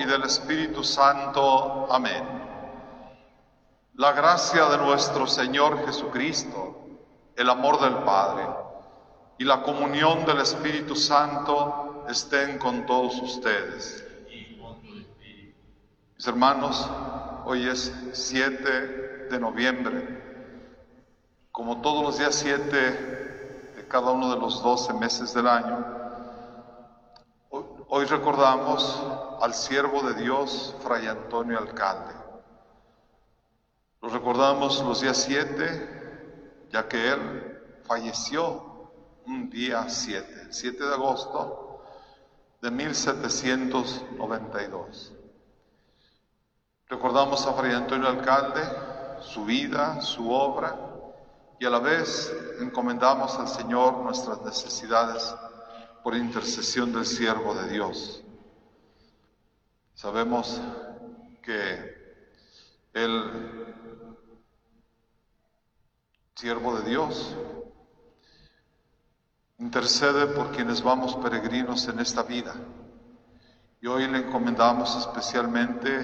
y del Espíritu Santo. Amén. La gracia de nuestro Señor Jesucristo, el amor del Padre y la comunión del Espíritu Santo estén con todos ustedes. Mis hermanos, hoy es 7 de noviembre. Como todos los días 7 de cada uno de los 12 meses del año, hoy- recordamos al siervo de Dios, Fray Antonio Alcalde. Lo recordamos los días 7, ya que él falleció un día 7, el 7 de agosto de 1792. Recordamos a Fray Antonio Alcalde, su vida, su obra, y a la vez encomendamos al Señor nuestras necesidades por intercesión del siervo de Dios. Sabemos que el siervo de Dios intercede por quienes vamos peregrinos en esta vida. Y hoy le encomendamos especialmente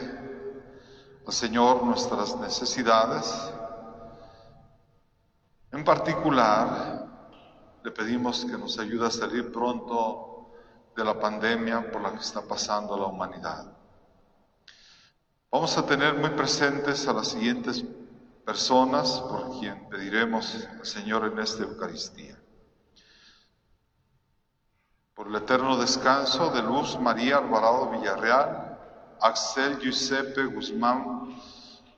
al Señor nuestras necesidades. En particular, le pedimos que nos ayude a salir pronto de la pandemia por la que está pasando la humanidad. Vamos a tener muy presentes a las siguientes personas por quien pediremos al Señor en esta Eucaristía. Por el eterno descanso de Luz María Alvarado Villarreal, Axel Giuseppe Guzmán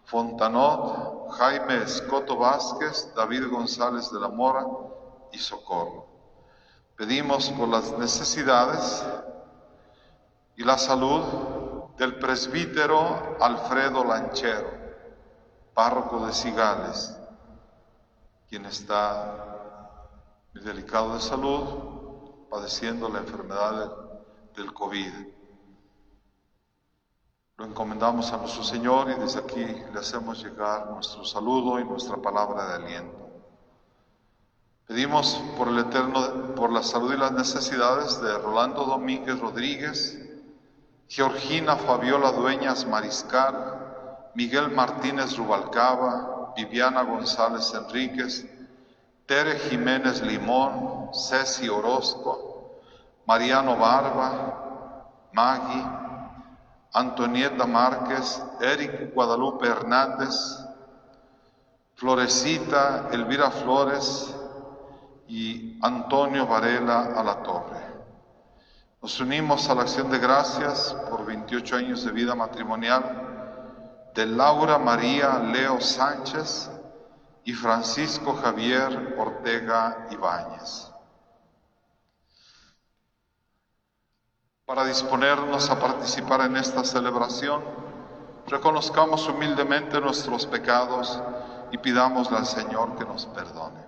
Fontanot, Jaime Escoto Vázquez, David González de la Mora y Socorro. Pedimos por las necesidades y la salud del presbítero Alfredo Lanchero, párroco de Cigales, quien está muy delicado de salud, padeciendo la enfermedad del, COVID. Lo encomendamos a nuestro Señor y desde aquí le hacemos llegar nuestro saludo y nuestra palabra de aliento. Pedimos por el eterno, por la salud y las necesidades de Rolando Domínguez Rodríguez, Georgina Fabiola Dueñas Mariscal, Miguel Martínez Rubalcaba, Viviana González Enríquez, Tere Jiménez Limón, Ceci Orozco, Mariano Barba, Maggie, Antonieta Márquez, Eric Guadalupe Hernández, Florecita Elvira Flores y Antonio Varela a la Torre. Nos unimos a la acción de gracias por 28 años de vida matrimonial de Laura María Leo Sánchez y Francisco Javier Ortega Ibáñez. Para disponernos a participar en esta celebración, reconozcamos humildemente nuestros pecados y pidámosle al Señor que nos perdone.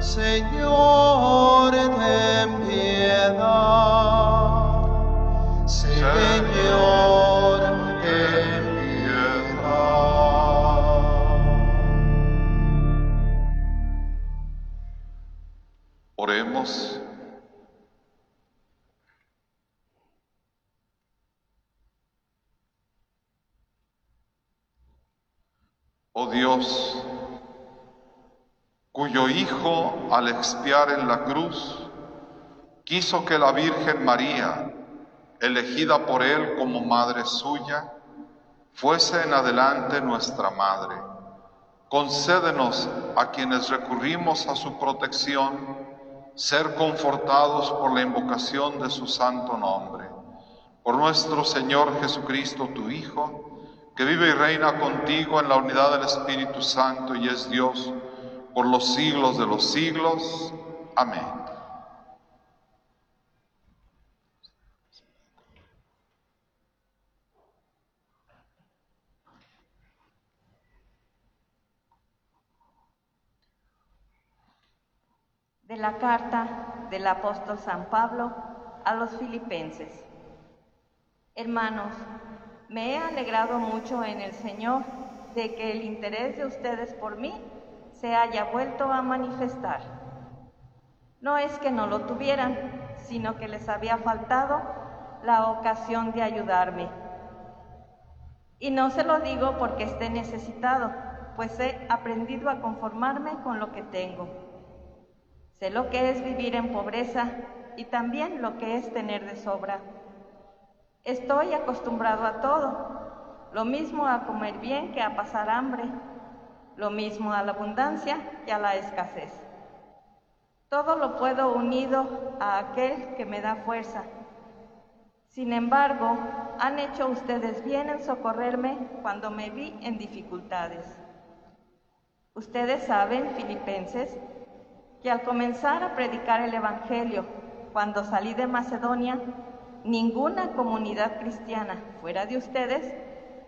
Señor, piedad. Señor, piedad. Oremos. Oh Dios, cuyo Hijo al expiar en la cruz quiso que la Virgen María, elegida por Él como madre suya, fuese en adelante nuestra madre. Concédenos a quienes recurrimos a su protección ser confortados por la invocación de su santo nombre. Por nuestro Señor Jesucristo, tu Hijo, que vive y reina contigo en la unidad del Espíritu Santo y es Dios por los siglos de los siglos. Amén. De la carta del apóstol San Pablo a los filipenses. Hermanos, me he alegrado mucho en el Señor de que el interés de ustedes por mí se haya vuelto a manifestar. No es que no lo tuvieran, sino que les había faltado la ocasión de ayudarme. Y no se lo digo porque esté necesitado, pues he aprendido a conformarme con lo que tengo. Sé lo que es vivir en pobreza y también lo que es tener de sobra. Estoy acostumbrado a todo, lo mismo a comer bien que a pasar hambre, lo mismo a la abundancia que a la escasez. Todo lo puedo unido a aquel que me da fuerza. Sin embargo, han hecho ustedes bien en socorrerme cuando me vi en dificultades. Ustedes saben, filipenses, que al comenzar a predicar el Evangelio, cuando salí de Macedonia, ninguna comunidad cristiana fuera de ustedes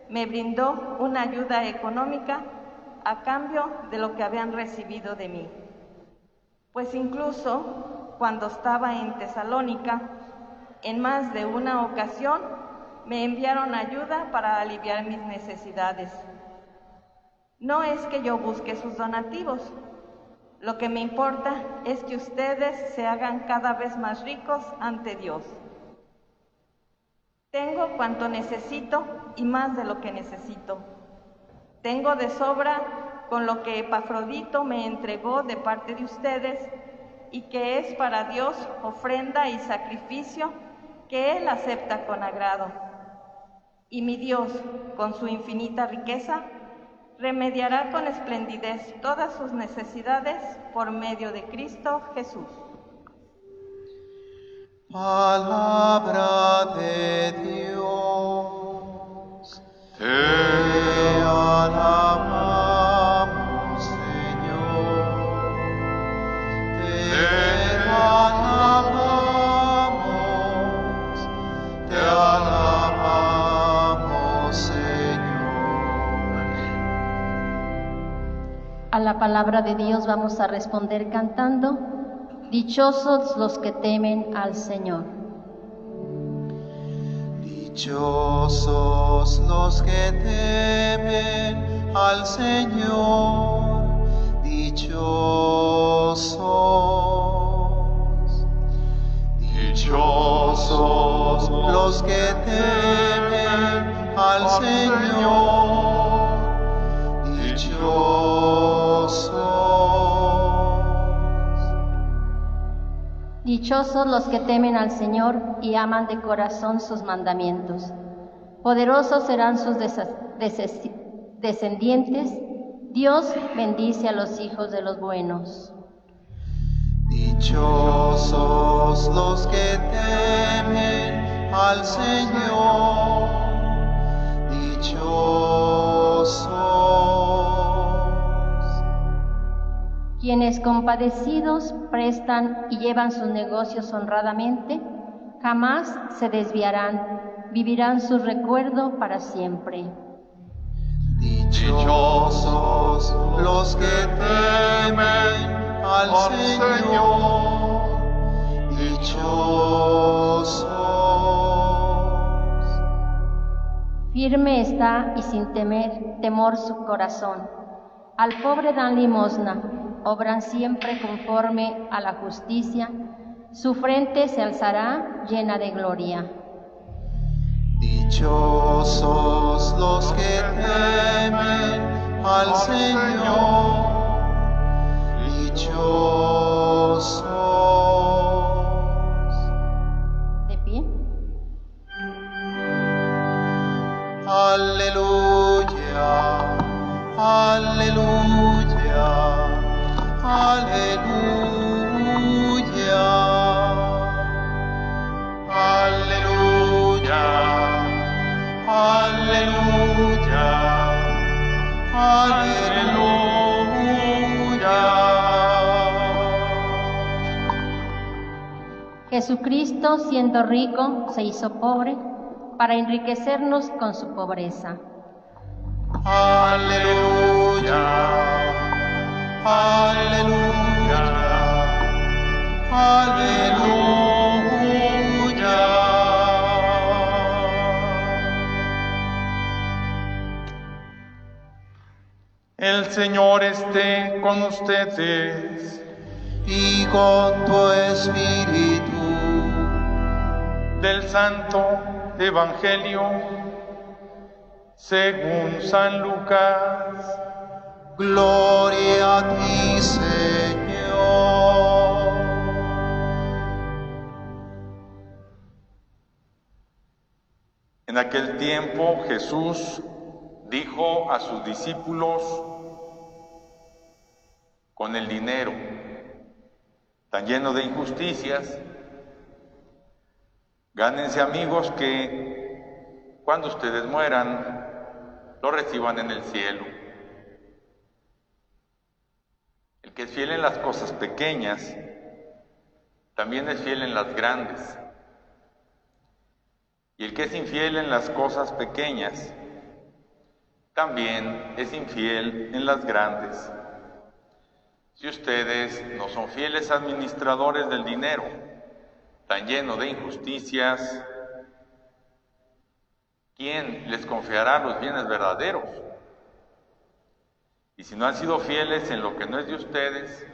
me brindó una ayuda económica a cambio de lo que habían recibido de mí. Pues incluso cuando estaba en Tesalónica, en más de una ocasión me enviaron ayuda para aliviar mis necesidades. No es que yo busque sus donativos, lo que me importa es que ustedes se hagan cada vez más ricos ante Dios. Tengo cuanto necesito y más de lo que necesito. Tengo de sobra con lo que Epafrodito me entregó de parte de ustedes y que es para Dios ofrenda y sacrificio que Él acepta con agrado. Y mi Dios, con su infinita riqueza, remediará con esplendidez todas sus necesidades por medio de Cristo Jesús. Palabra de Dios. Te alabamos, Señor. Te alabamos. Te alabamos, Señor. A la palabra de Dios vamos a responder cantando, Dichosos los que temen al Señor. Dichosos los que temen al Señor, dichosos. Dichosos los que temen al Señor, dichosos. Dichosos los que temen al Señor y aman de corazón sus mandamientos. Poderosos serán sus descendientes. Dios bendice a los hijos de los buenos. Dichosos los que temen al Señor, dichosos. Quienes compadecidos prestan y llevan sus negocios honradamente, jamás se desviarán, vivirán su recuerdo para siempre. Dichosos los que temen al Al Señor, dichosos. Firme está y sin temer, temor su corazón. Al pobre dan limosna, obran siempre conforme a la justicia, su frente se alzará llena de gloria. Dichosos los que temen al Señor. Dichosos. De pie. Aleluya, aleluya, Jesucristo, siendo rico, se hizo pobre para enriquecernos con su pobreza. Aleluya. El Señor esté con ustedes. Y con tu espíritu, Del Santo Evangelio según San Lucas. Gloria a ti, Señor. En aquel tiempo Jesús dijo a sus discípulos, con el dinero tan lleno de injusticias, gánense amigos que cuando ustedes mueran, lo reciban en el cielo. El que es fiel en las cosas pequeñas, también es fiel en las grandes. Y el que es infiel en las cosas pequeñas, también es infiel en las grandes. Si ustedes no son fieles administradores del dinero, tan lleno de injusticias, ¿quién les confiará los bienes verdaderos? Y si no han sido fieles en lo que no es de ustedes,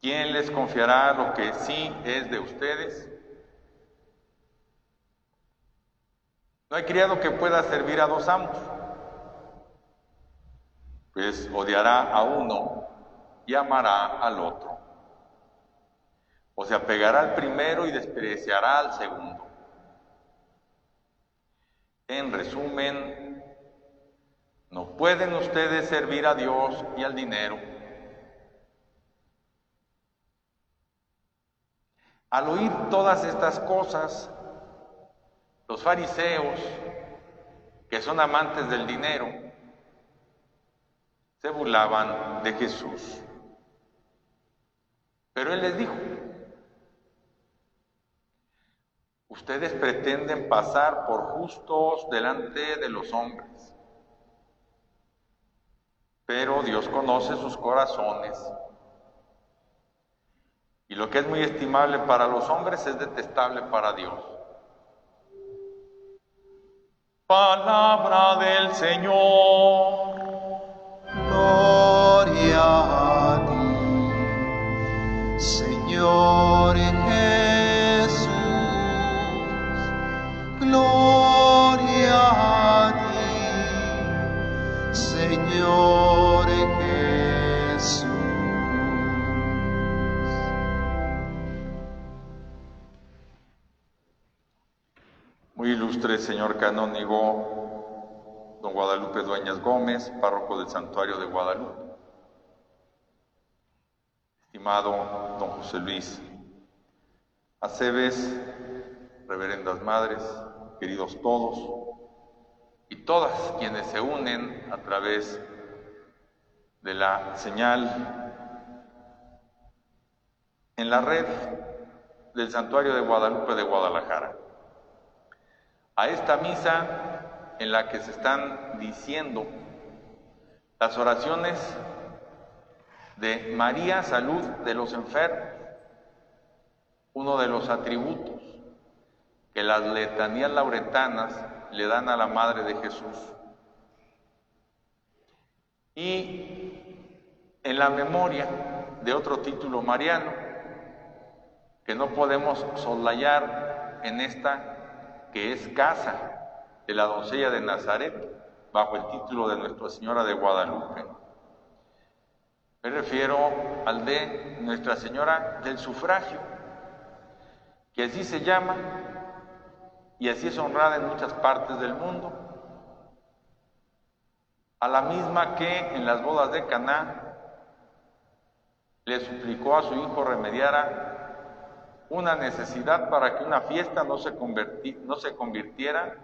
¿quién les confiará lo que sí es de ustedes? No hay criado que pueda servir a dos amos, pues odiará a uno y amará al otro. O se apegará al primero y despreciará al segundo. En resumen, no pueden ustedes servir a Dios y al dinero. Al oír todas estas cosas, los fariseos, que son amantes del dinero, se burlaban de Jesús. Pero él les dijo, ustedes pretenden pasar por justos delante de los hombres, pero Dios conoce sus corazones. Y lo que es muy estimable para los hombres es detestable para Dios. Palabra del Señor. Gloria a ti, Señor Jesús. Gloria a ti, Señor ilustre señor canónigo don Guadalupe Dueñas Gómez, párroco del Santuario de Guadalupe. Estimado don José Luis Aceves, reverendas madres, queridos todos y todas quienes se unen a través de la señal en la red del Santuario de Guadalupe de Guadalajara a esta misa en la que se están diciendo las oraciones de María, salud de los enfermos, uno de los atributos que las letanías lauretanas le dan a la Madre de Jesús. Y en la memoria de otro título mariano, que no podemos soslayar en esta que es casa de la doncella de Nazaret, bajo el título de Nuestra Señora de Guadalupe. Me refiero al de Nuestra Señora del Sufragio, que así se llama y así es honrada en muchas partes del mundo, a la misma que en las bodas de Caná le suplicó a su hijo remediara una necesidad para que una fiesta no se, no se convirtiera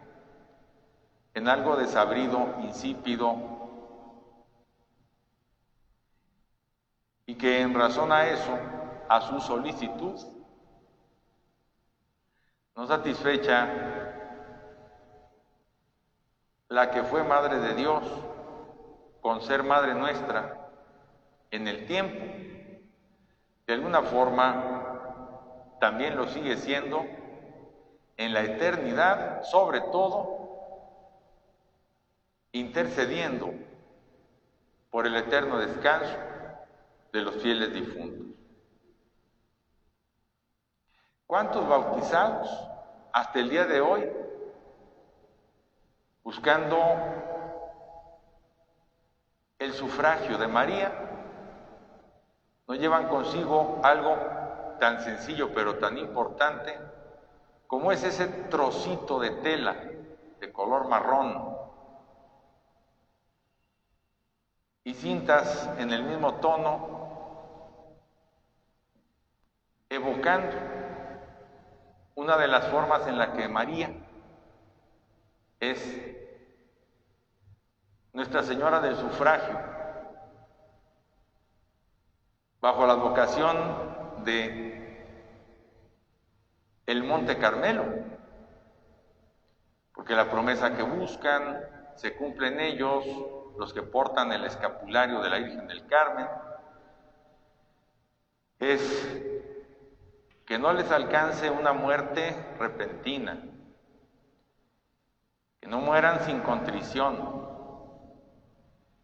en algo desabrido, insípido, y que en razón a eso, a su solicitud, no satisfecha la que fue Madre de Dios con ser Madre nuestra en el tiempo, de alguna forma también lo sigue siendo en la eternidad, sobre todo intercediendo por el eterno descanso de los fieles difuntos. ¿Cuántos bautizados hasta el día de hoy buscando el sufragio de María no llevan consigo algo tan sencillo pero tan importante como es ese trocito de tela de color marrón y cintas en el mismo tono, evocando una de las formas en la que María es Nuestra Señora del Sufragio, bajo la vocación de el Monte Carmelo, porque la promesa que buscan se cumple en ellos, los que portan el escapulario de la Virgen del Carmen, es que no les alcance una muerte repentina, que no mueran sin contrición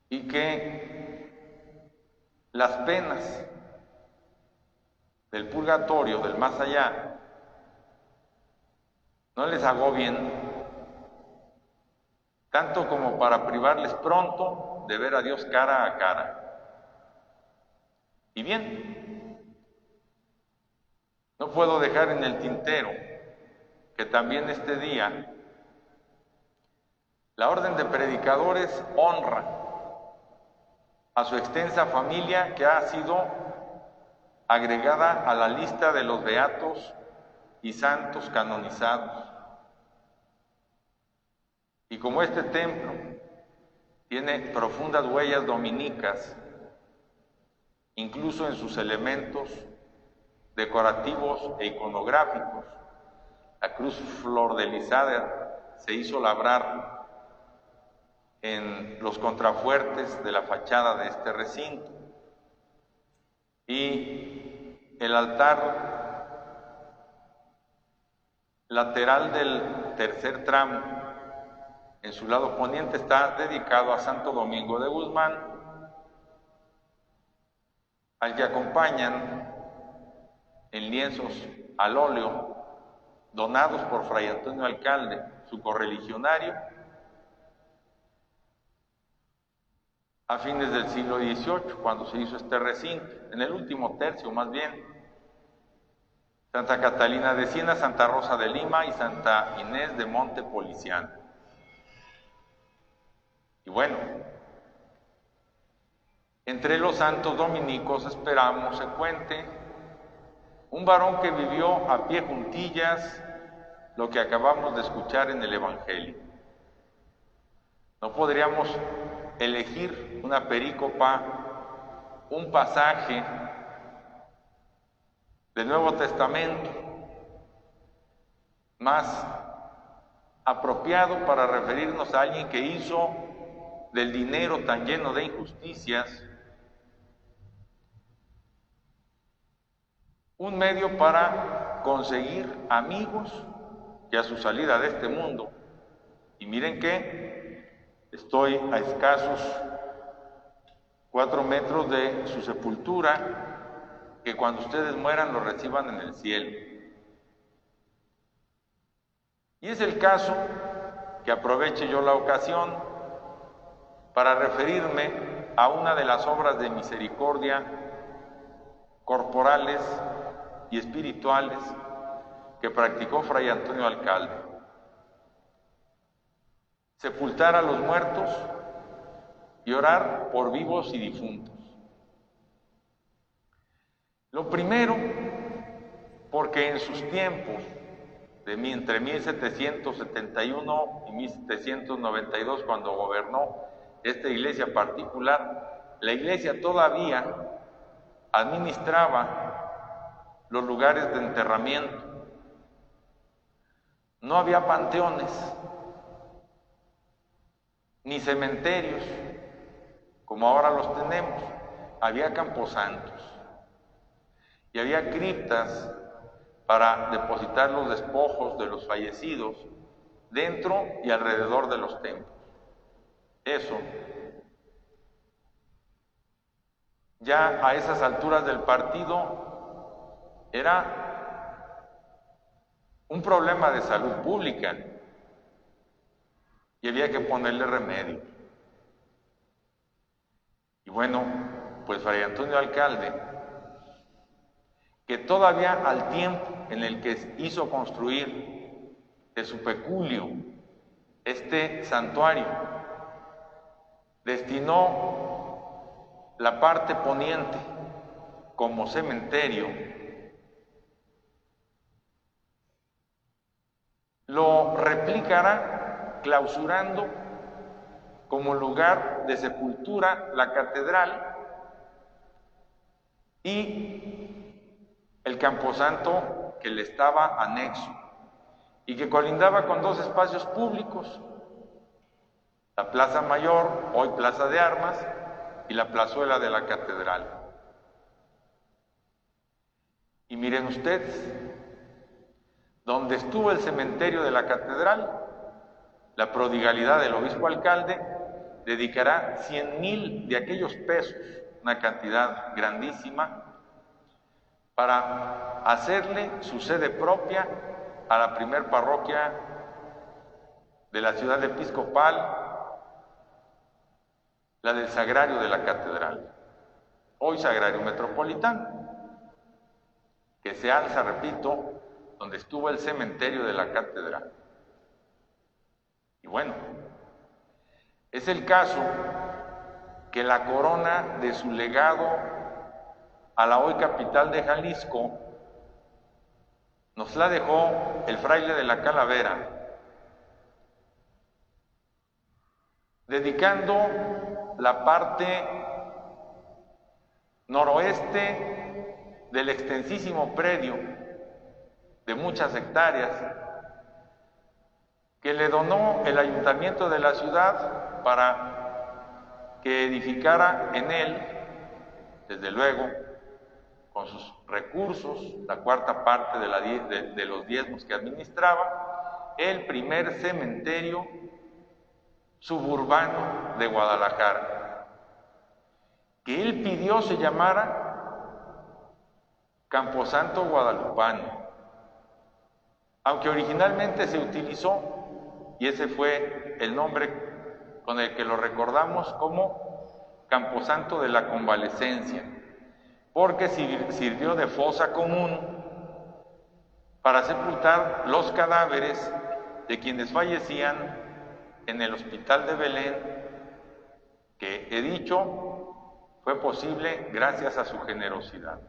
y que las penas del purgatorio, del más allá, no les agobien tanto como para privarles pronto de ver a Dios cara a cara. Y bien, no puedo dejar en el tintero que también este día la orden de predicadores honra a su extensa familia que ha sido agregada a la lista de los beatos y santos canonizados. Y como este templo tiene profundas huellas dominicas, incluso en sus elementos decorativos e iconográficos, la cruz flor de se hizo labrar en los contrafuertes de la fachada de este recinto y el altar lateral del tercer tramo en su lado poniente está dedicado a Santo Domingo de Guzmán, al que acompañan en lienzos al óleo donados por Fray Antonio Alcalde, su correligionario, a fines del siglo XVIII, cuando se hizo este recinto, en el último tercio más bien. Santa Catalina de Siena, Santa Rosa de Lima y Santa Inés de Monte Policiano. Y bueno, entre los santos dominicos esperamos se cuente un varón que vivió a pie juntillas lo que acabamos de escuchar en el Evangelio. No podríamos elegir una perícopa, un pasaje del Nuevo Testamento más apropiado para referirnos a alguien que hizo del dinero tan lleno de injusticias, un medio para conseguir amigos que a su salida de este mundo, y miren que estoy a escasos cuatro metros de su sepultura, que cuando ustedes mueran lo reciban en el cielo. Y es el caso que aproveche yo la ocasión para referirme a una de las obras de misericordia corporales y espirituales que practicó Fray Antonio Alcalde. Sepultar a los muertos y orar por vivos y difuntos. Lo primero, porque en sus tiempos, de entre 1771 y 1792, cuando gobernó esta iglesia particular, la iglesia todavía administraba los lugares de enterramiento. No había panteones, ni cementerios, como ahora los tenemos. Había camposantos y había criptas para depositar los despojos de los fallecidos dentro y alrededor de los templos. Eso ya a esas alturas del partido era un problema de salud pública y había que ponerle remedio. Y bueno, pues Fray Antonio Alcalde, que todavía al tiempo en el que hizo construir de su peculio este santuario, destinó la parte poniente como cementerio, lo replicará clausurando como lugar de sepultura la catedral y el camposanto que le estaba anexo y que colindaba con dos espacios públicos, la Plaza Mayor, hoy Plaza de Armas, y la plazuela de la catedral. Y miren ustedes, donde estuvo el cementerio de la catedral, la prodigalidad del obispo alcalde dedicará cien mil de aquellos pesos, una cantidad grandísima, para hacerle su sede propia a la primer parroquia de la ciudad episcopal la del sagrario de la catedral, hoy sagrario metropolitano, que se alza, repito, donde estuvo el cementerio de la catedral. Bueno, es el caso que la corona de su legado a la hoy capital de Jalisco nos la dejó el fraile de la Calavera, dedicando la parte noroeste del extensísimo predio de muchas hectáreas que le donó el ayuntamiento de la ciudad para que edificara en él, desde luego, con sus recursos, la cuarta parte de, de los diezmos que administraba, el primer cementerio suburbano de Guadalajara, que él pidió se llamara Camposanto Guadalupano, aunque originalmente se utilizó, y ese fue el nombre con el que lo recordamos como Camposanto de la Convalecencia, porque sirvió de fosa común para sepultar los cadáveres de quienes fallecían en el hospital de Belén, que he dicho fue posible gracias a su generosidad.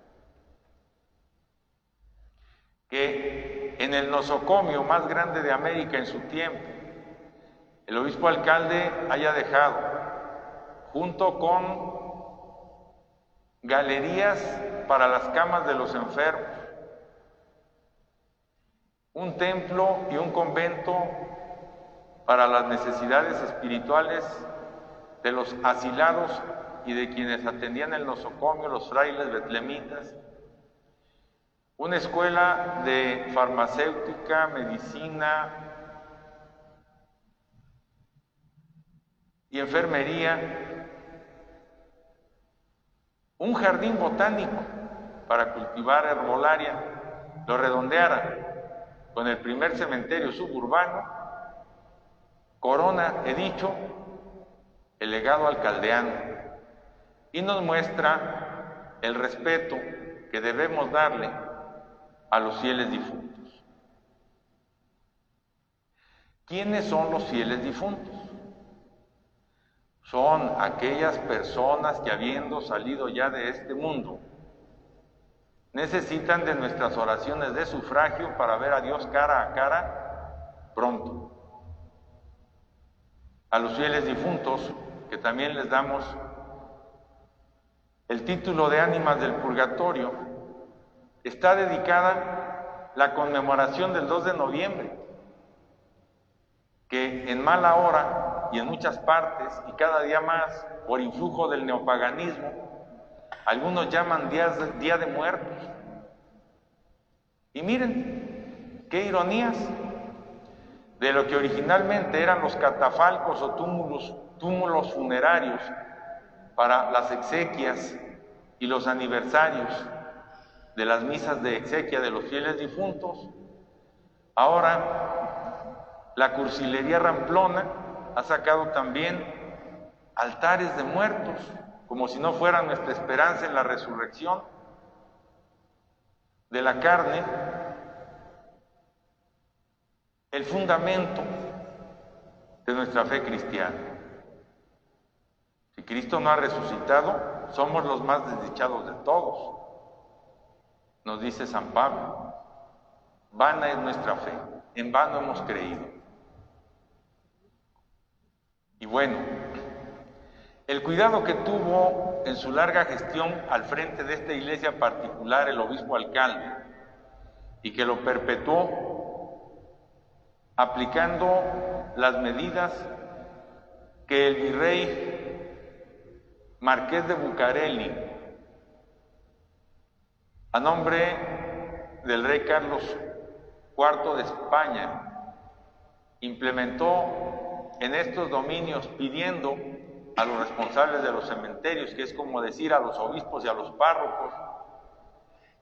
Que en el nosocomio más grande de América en su tiempo, el obispo alcalde haya dejado, junto con galerías para las camas de los enfermos, un templo y un convento para las necesidades espirituales de los asilados y de quienes atendían el nosocomio, los frailes betlemitas, una escuela de farmacéutica, medicina y enfermería, un jardín botánico para cultivar herbolaria, lo redondeara con el primer cementerio suburbano Corona, he dicho, el legado alcaldeano y nos muestra el respeto que debemos darle a los fieles difuntos. ¿Quiénes son los fieles difuntos? Son aquellas personas que habiendo salido ya de este mundo, necesitan de nuestras oraciones de sufragio para ver a Dios cara a cara pronto. A los fieles difuntos, que también les damos el título de ánimas del purgatorio, está dedicada la conmemoración del 2 de noviembre, que en mala hora y en muchas partes y cada día más por influjo del neopaganismo algunos llaman día de muertos. Y miren, qué ironías, de lo que originalmente eran los catafalcos o túmulos, túmulos funerarios para las exequias y los aniversarios de las misas de exequia de los fieles difuntos, ahora la cursilería ramplona ha sacado también altares de muertos como si no fuera nuestra esperanza en la resurrección de la carne, el fundamento de nuestra fe cristiana. Si Cristo no ha resucitado, somos los más desdichados de todos, nos dice San Pablo. Vana es nuestra fe, en vano hemos creído. Y bueno, el cuidado que tuvo en su larga gestión al frente de esta iglesia particular el obispo alcalde y que lo perpetuó aplicando las medidas que el virrey Marqués de Bucareli, a nombre del rey Carlos IV de España, implementó en estos dominios pidiendo a los responsables de los cementerios, que es como decir a los obispos y a los párrocos,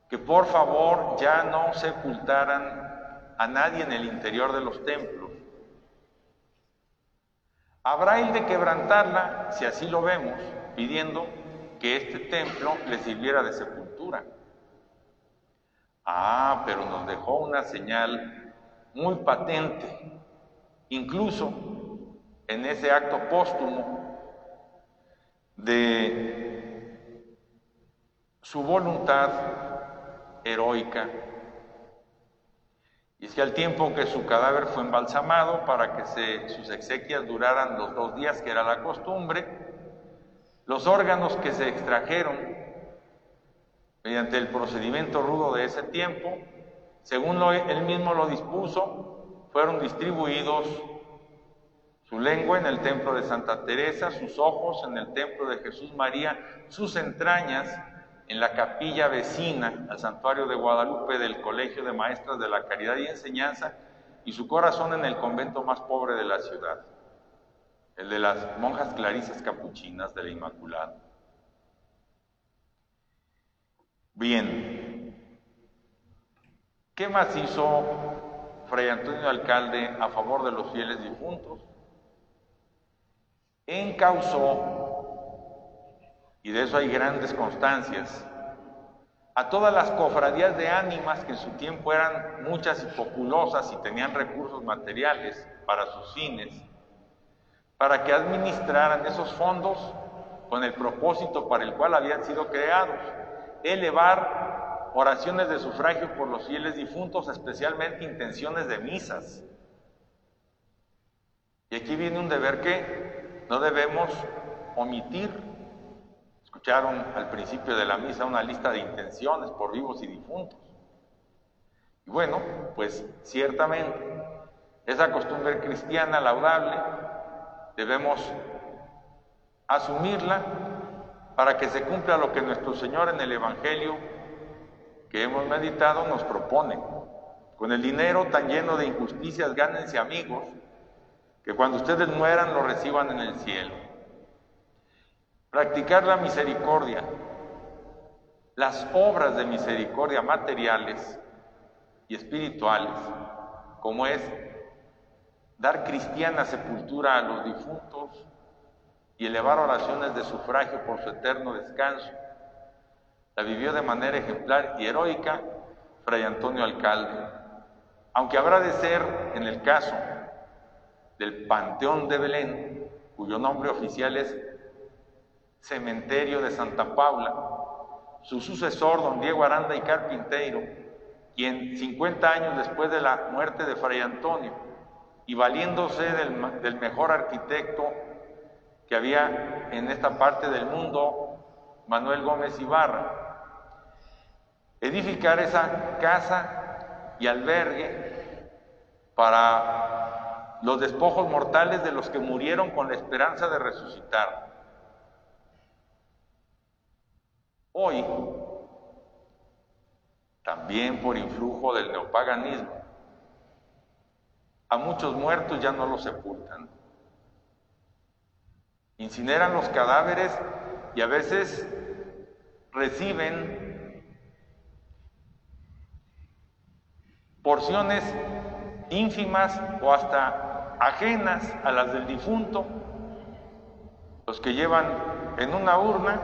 que por favor ya no sepultaran a nadie en el interior de los templos. Habrá el de quebrantarla, si así lo vemos, pidiendo que este templo le sirviera de sepultura. Ah, pero nos dejó una señal muy patente, incluso en ese acto póstumo de su voluntad heroica. Y es que al tiempo que su cadáver fue embalsamado para que sus exequias duraran los dos días, que era la costumbre, los órganos que se extrajeron mediante el procedimiento rudo de ese tiempo, según él mismo lo dispuso, fueron distribuidos su lengua en el templo de Santa Teresa, sus ojos en el templo de Jesús María, sus entrañas en la capilla vecina al santuario de Guadalupe del Colegio de Maestras de la Caridad y Enseñanza y su corazón en el convento más pobre de la ciudad, el de las monjas clarisas capuchinas de la Inmaculada. Bien, ¿qué más hizo Fray Antonio Alcalde a favor de los fieles difuntos? Encausó, y de eso hay grandes constancias, a todas las cofradías de ánimas que en su tiempo eran muchas y populosas y tenían recursos materiales para sus fines, para que administraran esos fondos con el propósito para el cual habían sido creados, elevar oraciones de sufragio por los fieles difuntos, especialmente intenciones de misas. Y aquí viene un deber que no debemos omitir. Escucharon al principio de la misa una lista de intenciones por vivos y difuntos. Y bueno, pues ciertamente esa costumbre cristiana laudable debemos asumirla para que se cumpla lo que nuestro Señor en el Evangelio que hemos meditado nos propone. Con el dinero tan lleno de injusticias, gánense amigos que cuando ustedes mueran lo reciban en el cielo. Practicar la misericordia, las obras de misericordia materiales y espirituales, como es dar cristiana sepultura a los difuntos, y elevar oraciones de sufragio por su eterno descanso. La vivió de manera ejemplar y heroica Fray Antonio Alcalde, aunque habrá de ser en el caso del Panteón de Belén, cuyo nombre oficial es Cementerio de Santa Paula, su sucesor, don Diego Aranda y Carpinteiro, quien 50 años después de la muerte de Fray Antonio, y valiéndose del, del mejor arquitecto que había en esta parte del mundo, Manuel Gómez Ibarra, edificar esa casa y albergue para los despojos mortales de los que murieron con la esperanza de resucitar. Hoy, también por influjo del neopaganismo, a muchos muertos ya no los sepultan. Incineran los cadáveres y a veces reciben porciones ínfimas o hasta ajenas a las del difunto, los que llevan en una urna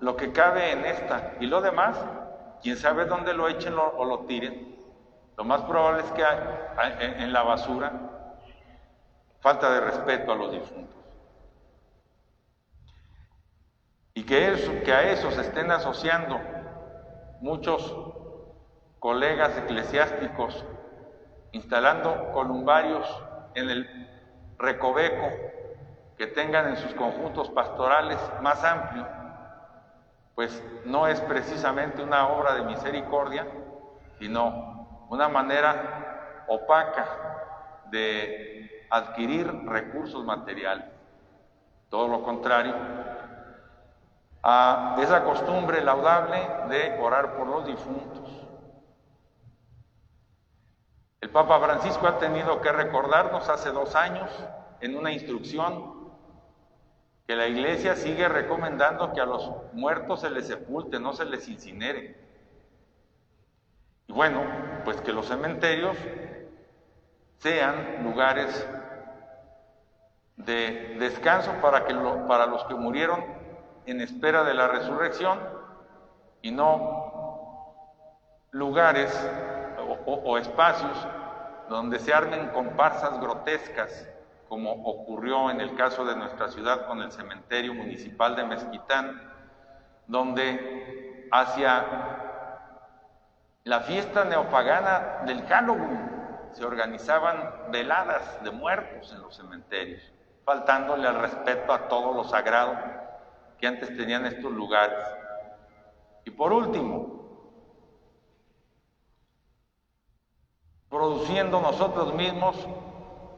lo que cabe en esta y lo demás, quién sabe dónde lo echen o lo tiren. Lo más probable es que en la basura falta de respeto a los difuntos. Y que a eso se estén asociando muchos colegas eclesiásticos instalando columbarios en el recoveco que tengan en sus conjuntos pastorales más amplios, pues no es precisamente una obra de misericordia, sino una manera opaca de adquirir recursos materiales. Todo lo contrario, a esa costumbre laudable de orar por los difuntos. El Papa Francisco ha tenido que recordarnos hace dos años en una instrucción que la Iglesia sigue recomendando que a los muertos se les sepulte, no se les incinere. Y bueno, pues que los cementerios sean lugares de descanso para, que para los que murieron en espera de la resurrección y no lugares o, espacios donde se armen comparsas grotescas, como ocurrió en el caso de nuestra ciudad con el cementerio municipal de Mezquitán, donde hacia la fiesta neopagana del Halloween se organizaban veladas de muertos en los cementerios, faltándole al respeto a todo lo sagrado que antes tenían estos lugares. Y por último, produciendo nosotros mismos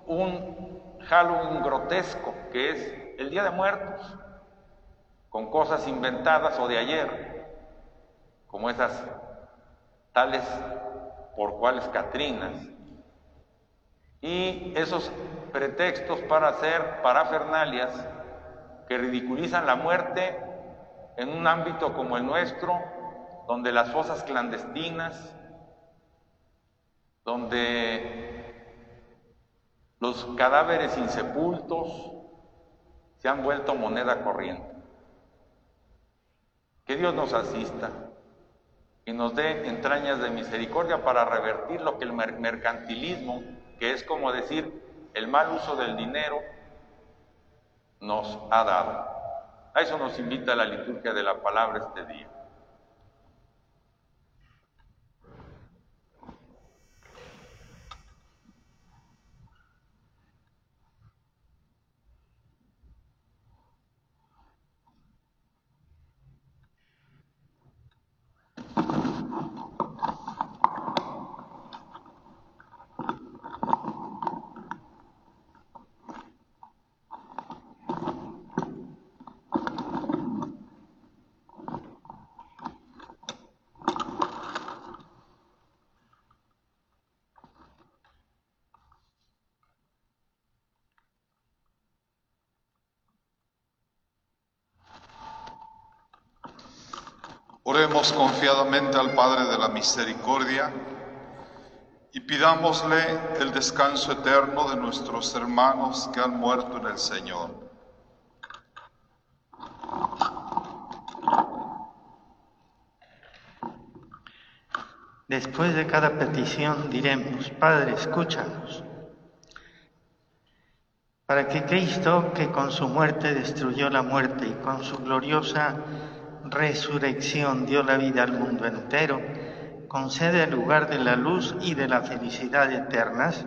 un Halloween grotesco, que es el Día de Muertos, con cosas inventadas o de ayer, como esas tales por cuales Catrinas, y esos pretextos para hacer parafernalias que ridiculizan la muerte en un ámbito como el nuestro, donde las fosas clandestinas, donde los cadáveres insepultos se han vuelto moneda corriente. Que Dios nos asista y nos dé entrañas de misericordia para revertir lo que el mercantilismo, que es como decir el mal uso del dinero, nos ha dado. A eso nos invita la liturgia de la palabra este día. Oremos confiadamente al Padre de la Misericordia y pidámosle el descanso eterno de nuestros hermanos que han muerto en el Señor. Después de cada petición diremos, Padre, escúchanos, para que Cristo, que con su muerte destruyó la muerte y con su gloriosa resurrección dio la vida al mundo entero, concede el lugar de la luz y de la felicidad eternas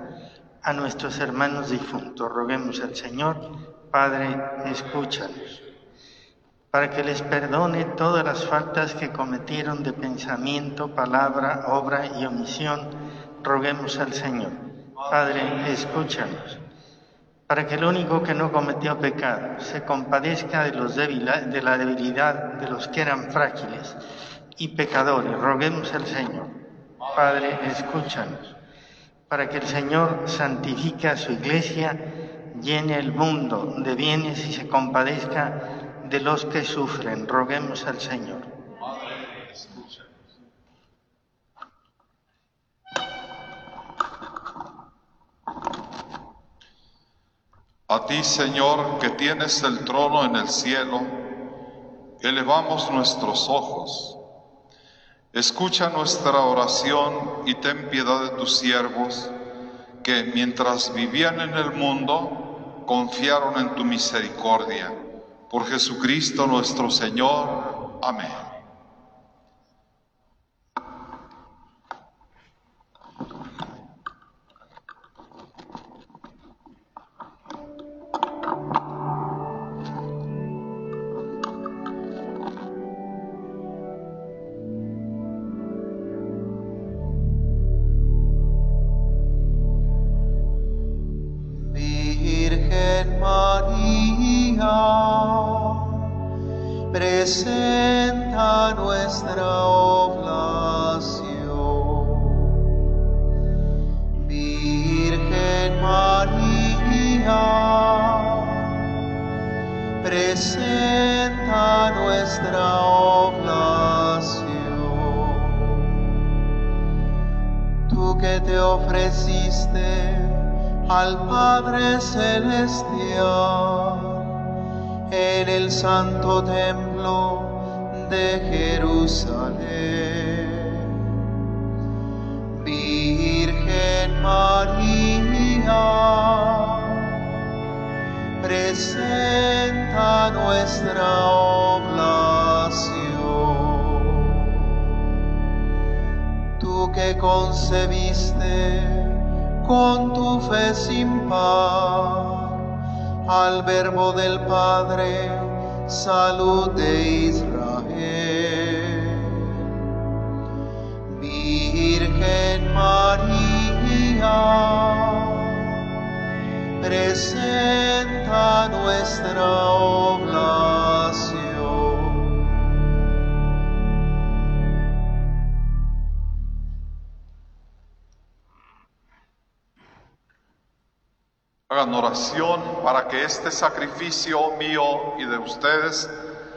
a nuestros hermanos difuntos. Roguemos al Señor, Padre, escúchanos para que les perdone todas las faltas que cometieron de pensamiento, palabra, obra y omisión, roguemos al Señor. Padre, escúchanos. Para que el único que no cometió pecado se compadezca de, los de la debilidad de los que eran frágiles y pecadores, roguemos al Señor. Padre, escúchanos. Para que el Señor santifique a su iglesia, llene el mundo de bienes y se compadezca de los que sufren. Roguemos al Señor. A ti, Señor, que tienes el trono en el cielo, elevamos nuestros ojos. Escucha nuestra oración y ten piedad de tus siervos, que mientras vivían en el mundo, confiaron en tu misericordia por Jesucristo nuestro Señor. Amén. Sacrificio mío y de ustedes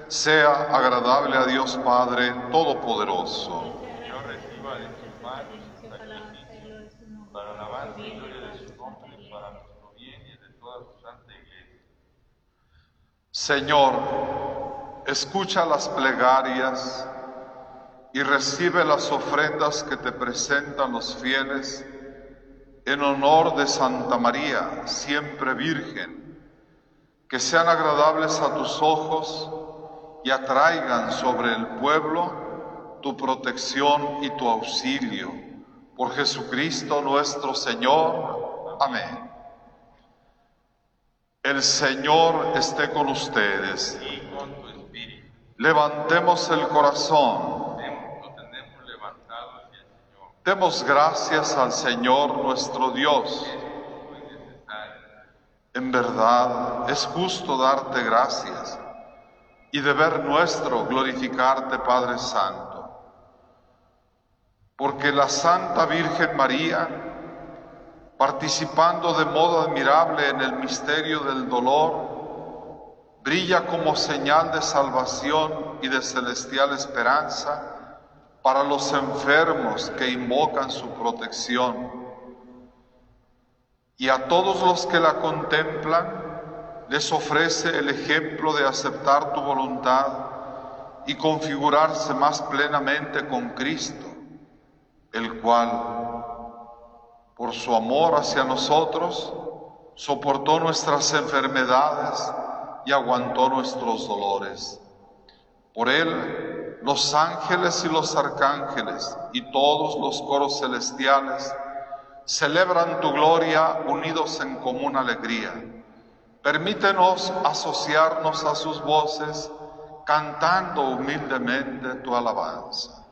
sea agradable a Dios Padre Todopoderoso. Yo reciba de sus manos sacrificio para alabanza y gloria de su nombre, para nuestro bien y de toda su santa iglesia. Señor, escucha las plegarias y recibe las ofrendas que te presentan los fieles en honor de Santa María, siempre Virgen, que sean agradables a tus ojos y atraigan sobre el pueblo tu protección y tu auxilio. Por Jesucristo nuestro Señor. Amén. El Señor esté con ustedes. Y con tu espíritu. Levantemos el corazón. Demos gracias al Señor nuestro Dios. En verdad es justo darte gracias y deber nuestro glorificarte, Padre Santo. Porque la Santa Virgen María, participando de modo admirable en el misterio del dolor, brilla como señal de salvación y de celestial esperanza para los enfermos que invocan su protección. Y a todos los que la contemplan les ofrece el ejemplo de aceptar tu voluntad y configurarse más plenamente con Cristo, el cual, por su amor hacia nosotros, soportó nuestras enfermedades y aguantó nuestros dolores. Por él, los ángeles y los arcángeles y todos los coros celestiales celebran tu gloria unidos en común alegría. Permítenos asociarnos a sus voces cantando humildemente tu alabanza.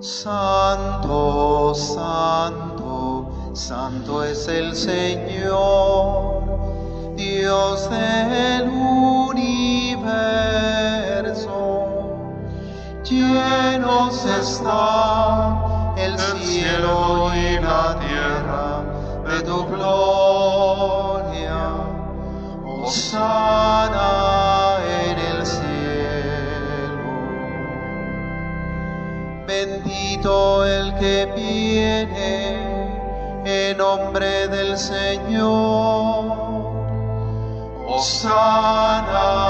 Santo, santo, santo es el Señor, Dios del universo. Llenos están el cielo y la tierra de tu gloria. Osana en el cielo. Bendito el que viene en nombre del Señor. Osana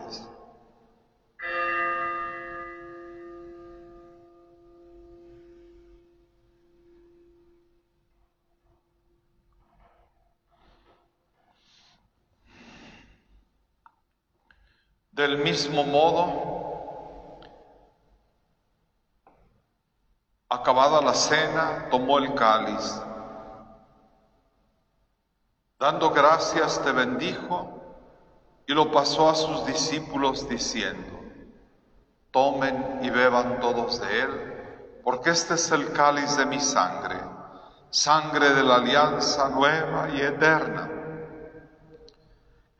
Del mismo modo, acabada la cena, tomó el cáliz. Dando gracias, te bendijo y lo pasó a sus discípulos diciendo, tomen y beban todos de él, porque este es el cáliz de mi sangre, sangre de la alianza nueva y eterna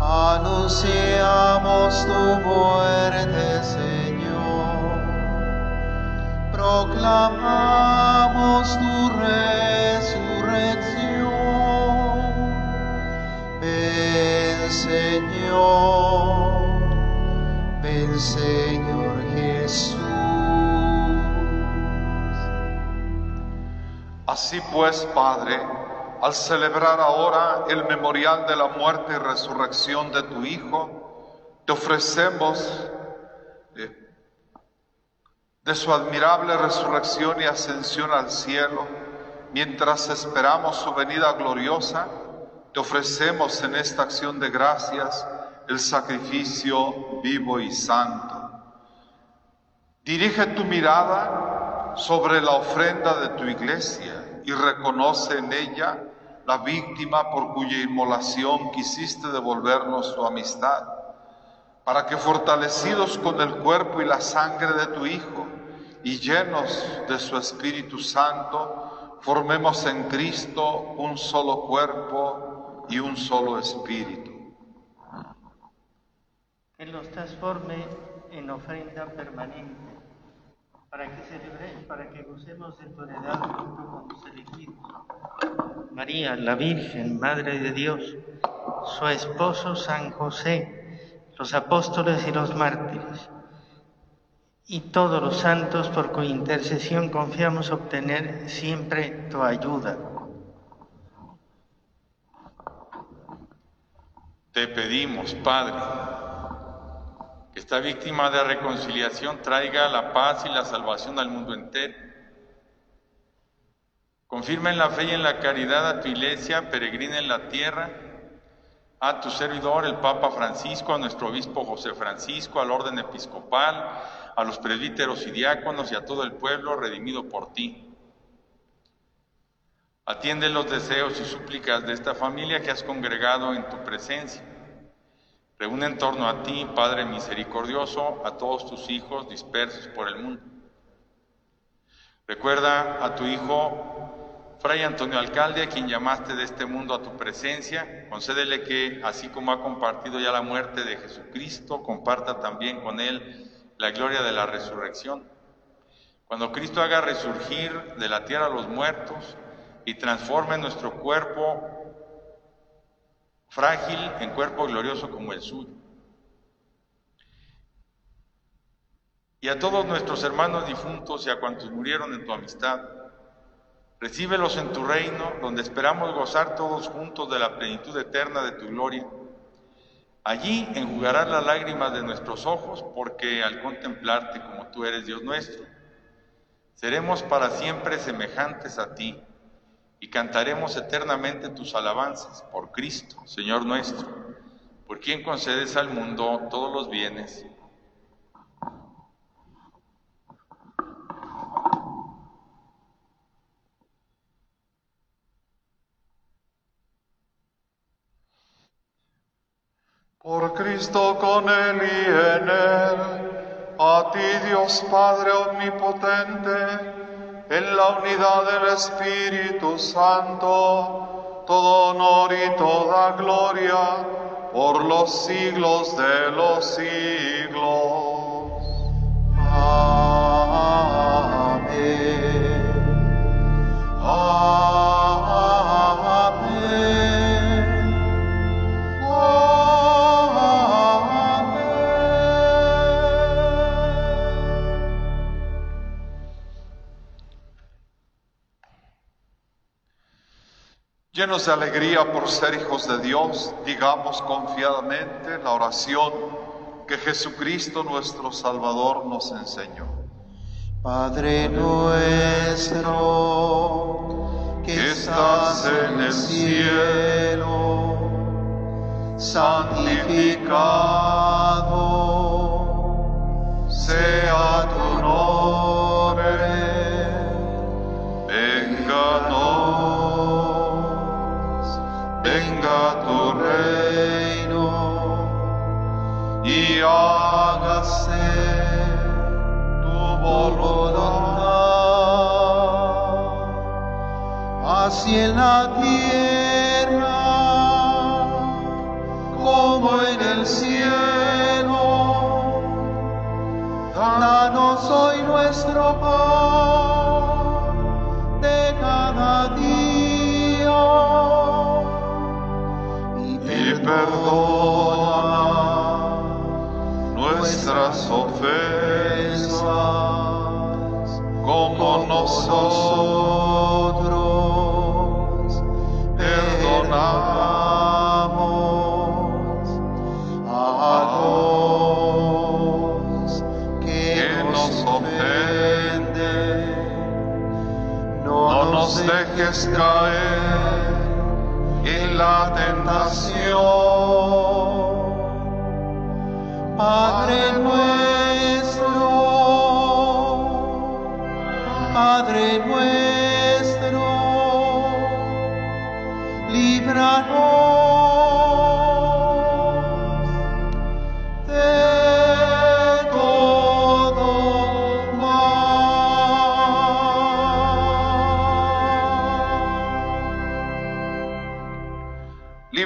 Anunciamos tu muerte, Señor. Proclamamos tu resurrección. Ven, Señor. Ven, Señor Jesús. Así pues, Padre, al celebrar ahora el memorial de la muerte y resurrección de tu Hijo, te ofrecemos eh, de su admirable resurrección y ascensión al cielo, mientras esperamos su venida gloriosa, te ofrecemos en esta acción de gracias el sacrificio vivo y santo. Dirige tu mirada sobre la ofrenda de tu iglesia y reconoce en ella la víctima por cuya inmolación quisiste devolvernos tu amistad, para que fortalecidos con el cuerpo y la sangre de tu Hijo y llenos de su Espíritu Santo, formemos en Cristo un solo cuerpo y un solo espíritu. Que los transforme en ofrenda permanente, para que para que gocemos de tu heredad junto con tus elegidos. María, la Virgen, Madre de Dios, su esposo San José, los apóstoles y los mártires, y todos los santos por cuya intercesión confiamos obtener siempre tu ayuda. Te pedimos, Padre, esta víctima de reconciliación traiga la paz y la salvación al mundo entero. Confirma en la fe y en la caridad a tu iglesia, peregrina en la tierra, a tu servidor, el Papa Francisco, a nuestro obispo José Francisco, al orden episcopal, a los presbíteros y diáconos y a todo el pueblo redimido por ti. Atiende los deseos y súplicas de esta familia que has congregado en tu presencia. Reúne en torno a ti, Padre misericordioso, a todos tus hijos dispersos por el mundo. Recuerda a tu hijo, Fray Antonio Alcalde, a quien llamaste de este mundo a tu presencia. Concédele que, así como ha compartido ya la muerte de Jesucristo, comparta también con él la gloria de la resurrección. Cuando Cristo haga resurgir de la tierra a los muertos y transforme nuestro cuerpo frágil en cuerpo glorioso como el suyo. Y a todos nuestros hermanos difuntos y a cuantos murieron en tu amistad, recíbelos en tu reino, donde esperamos gozar todos juntos de la plenitud eterna de tu gloria. Allí enjugarás las lágrimas de nuestros ojos, porque al contemplarte como tú eres Dios nuestro, seremos para siempre semejantes a ti y cantaremos eternamente tus alabanzas por Cristo, Señor nuestro, por quien concedes al mundo todos los bienes. Por Cristo con Él y en Él, a ti Dios Padre Omnipotente, en la unidad del Espíritu Santo, todo honor y toda gloria por los siglos de los siglos. Llenos de alegría por ser hijos de Dios, digamos confiadamente la oración que Jesucristo nuestro Salvador nos enseñó. Padre nuestro que estás en el cielo, santificado sea tu venga tu reino y hágase tu voluntad, así en la tierra como en el cielo. Danos hoy nuestro pan perdona nuestras ofensas, como nosotros perdonamos a los que nos ofenden. No nos dejes caer la tentación. Padre nuestro, Padre nuestro,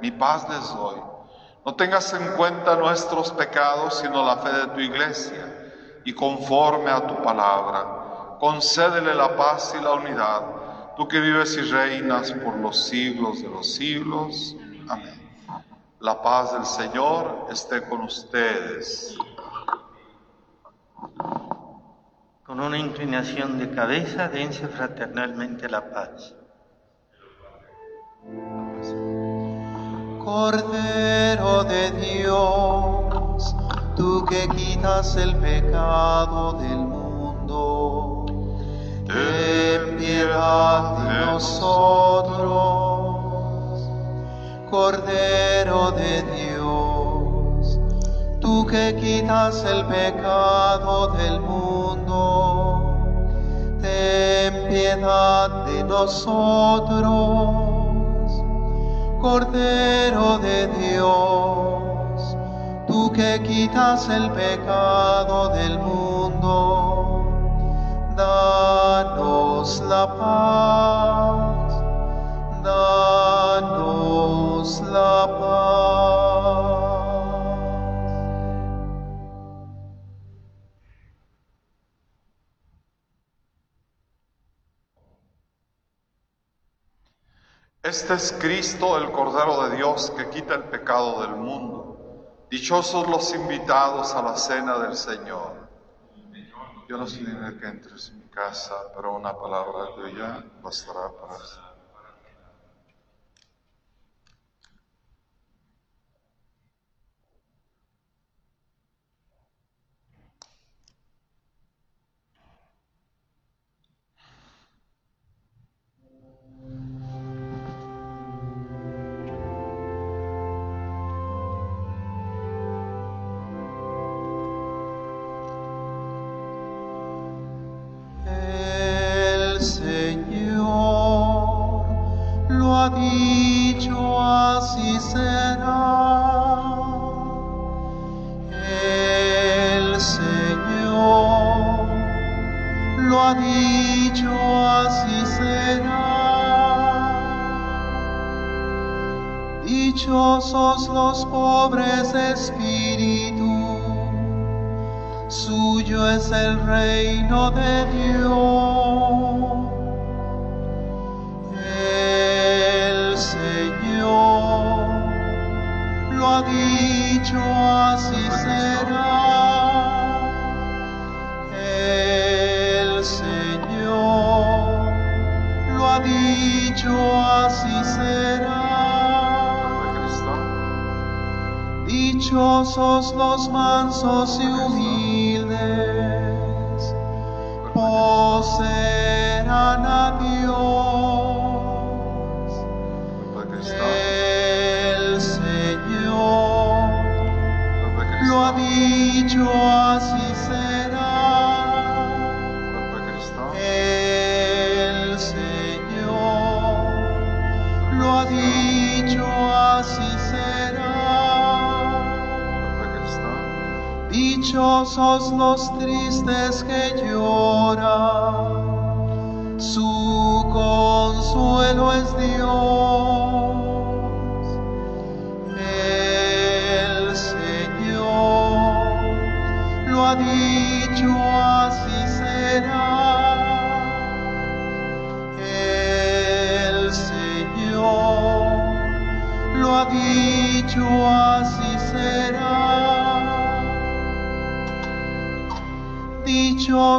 mi paz les doy. No tengas en cuenta nuestros pecados, sino la fe de tu iglesia, y conforme a tu palabra, concédele la paz y la unidad, tú que vives y reinas por los siglos de los siglos. Amén. La paz del Señor esté con ustedes. Con una inclinación de cabeza, dense fraternalmente la paz. Cordero de Dios, tú que quitas el pecado del mundo, ten piedad de nosotros. Cordero de Dios, tú que quitas el pecado del mundo, ten piedad de nosotros. Cordero de Dios, tú que quitas el pecado del mundo, danos la paz, danos la paz. Este es Cristo, el Cordero de Dios, que quita el pecado del mundo. Dichosos los invitados a la cena del Señor. Yo no soy de que entres en mi casa, pero una palabra tuya bastará para El Los pobres de espíritu suyo es el reino de Dios. El Señor lo ha dicho, así será. El Señor lo ha dicho, así Dichosos los mansos y humildes, poseerán a Los tristes que lloran, su consuelo es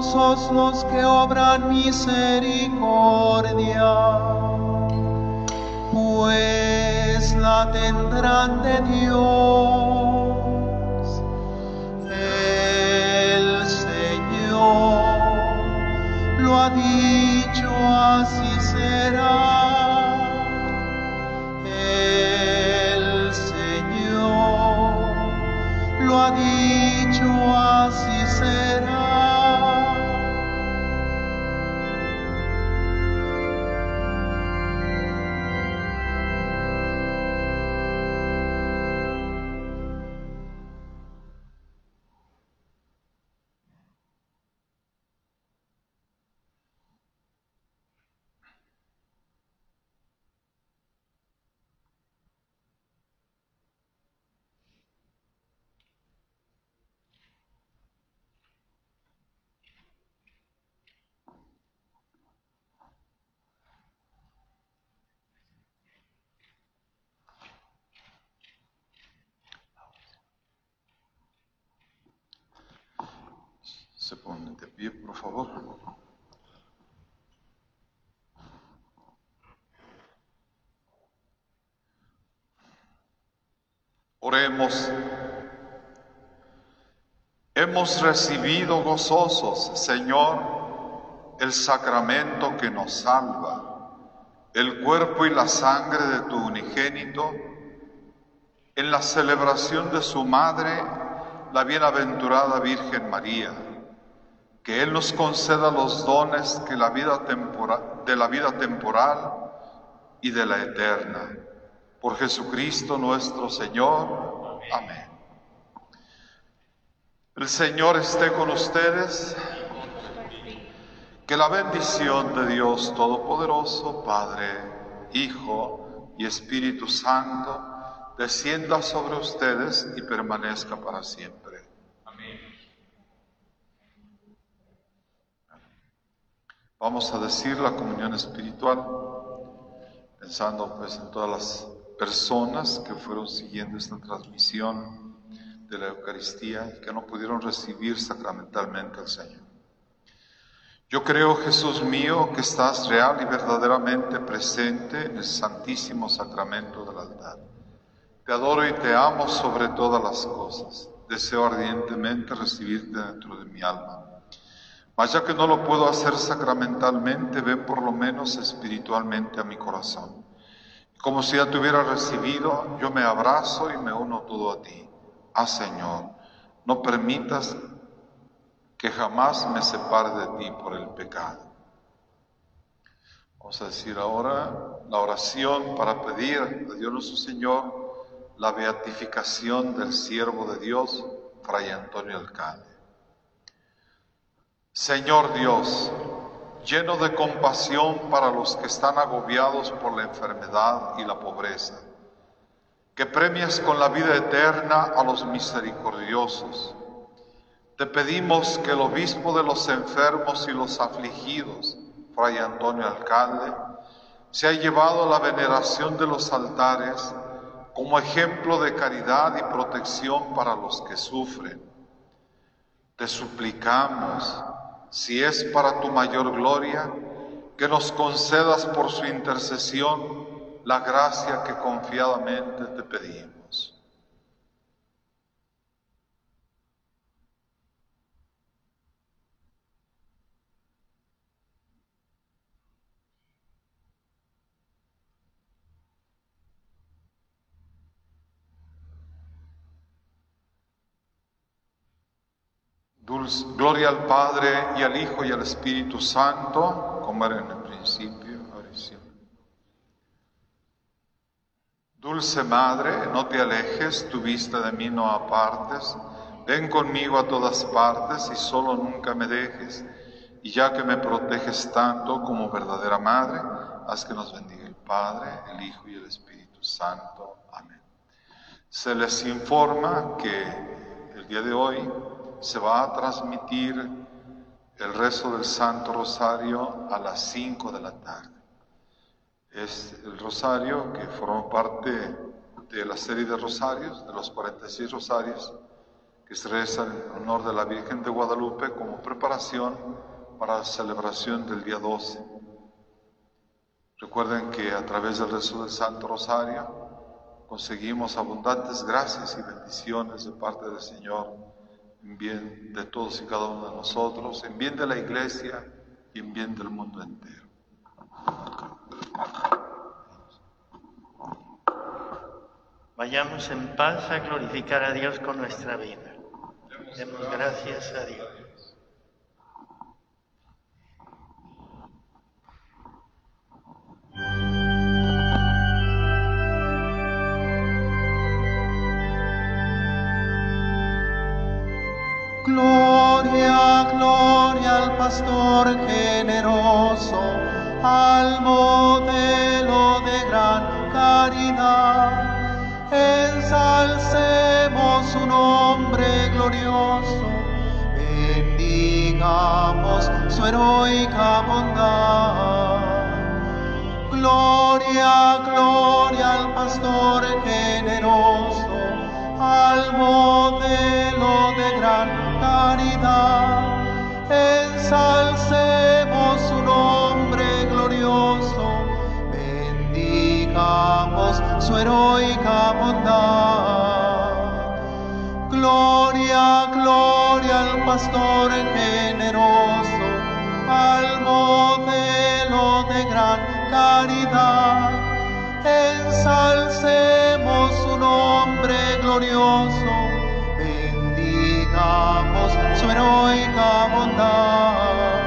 los que obran misericordia, pues la tendrán de Dios. El Señor lo ha dicho, así será. El Señor lo ha dicho, así será. Oremos. Hemos recibido gozosos, Señor, el sacramento que nos salva, el cuerpo y la sangre de tu unigénito, en la celebración de su madre, la bienaventurada Virgen María. Que Él nos conceda los dones que la vida de la vida temporal y de la eterna. Por Jesucristo nuestro Señor. Amén. El Señor esté con ustedes. Que la bendición de Dios Todopoderoso, Padre, Hijo y Espíritu Santo, descienda sobre ustedes y permanezca para siempre. Amén. Vamos a decir la comunión espiritual, pensando pues en todas las personas que fueron siguiendo esta transmisión de la Eucaristía y que no pudieron recibir sacramentalmente al Señor. Yo creo, Jesús mío, que estás real y verdaderamente presente en el santísimo sacramento del altar. Te adoro y te amo sobre todas las cosas. Deseo ardientemente recibirte dentro de mi alma. Mas ya que no lo puedo hacer sacramentalmente, ven por lo menos espiritualmente a mi corazón. Como si ya te hubiera recibido, yo me abrazo y me uno todo a ti. Ah, Señor, no permitas que jamás me separe de ti por el pecado. Vamos a decir ahora la oración para pedir a Dios nuestro Señor la beatificación del siervo de Dios, Fray Antonio Alcalde. Señor Dios, lleno de compasión para los que están agobiados por la enfermedad y la pobreza, que premias con la vida eterna a los misericordiosos. Te pedimos que el obispo de los enfermos y los afligidos, Fray Antonio Alcalde, se ha llevado a la veneración de los altares como ejemplo de caridad y protección para los que sufren. Te suplicamos, si es para tu mayor gloria, que nos concedas por su intercesión la gracia que confiadamente te pedimos. Gloria al Padre y al Hijo y al Espíritu Santo, como era en el principio, ahora y siempre. Dulce Madre, no te alejes, tu vista de mí no apartes. Ven conmigo a todas partes y solo nunca me dejes. Y ya que me proteges tanto como verdadera Madre, haz que nos bendiga el Padre, el Hijo y el Espíritu Santo. Amén. Se les informa que el día de hoy se va a transmitir el rezo del Santo Rosario a las 5 de la tarde. Es el rosario que forma parte de la serie de rosarios, de los 46 rosarios, que se rezan en honor de la Virgen de Guadalupe como preparación para la celebración del día 12. Recuerden que a través del rezo del Santo Rosario conseguimos abundantes gracias y bendiciones de parte del Señor en bien de todos y cada uno de nosotros, en bien de la iglesia y en bien del mundo entero. Vayamos en paz a glorificar a Dios con nuestra vida. Demos gracias a Dios. Gloria, gloria al pastor generoso, al modelo de gran caridad. Ensalcemos su nombre glorioso, bendigamos su heroica bondad. Gloria, gloria al pastor generoso, al modelo ensalcemos su nombre glorioso, bendigamos su heroica bondad. Gloria, gloria al pastor generoso, al modelo de gran caridad. Ensalcemos su nombre glorioso, celebramos su heroica bondad.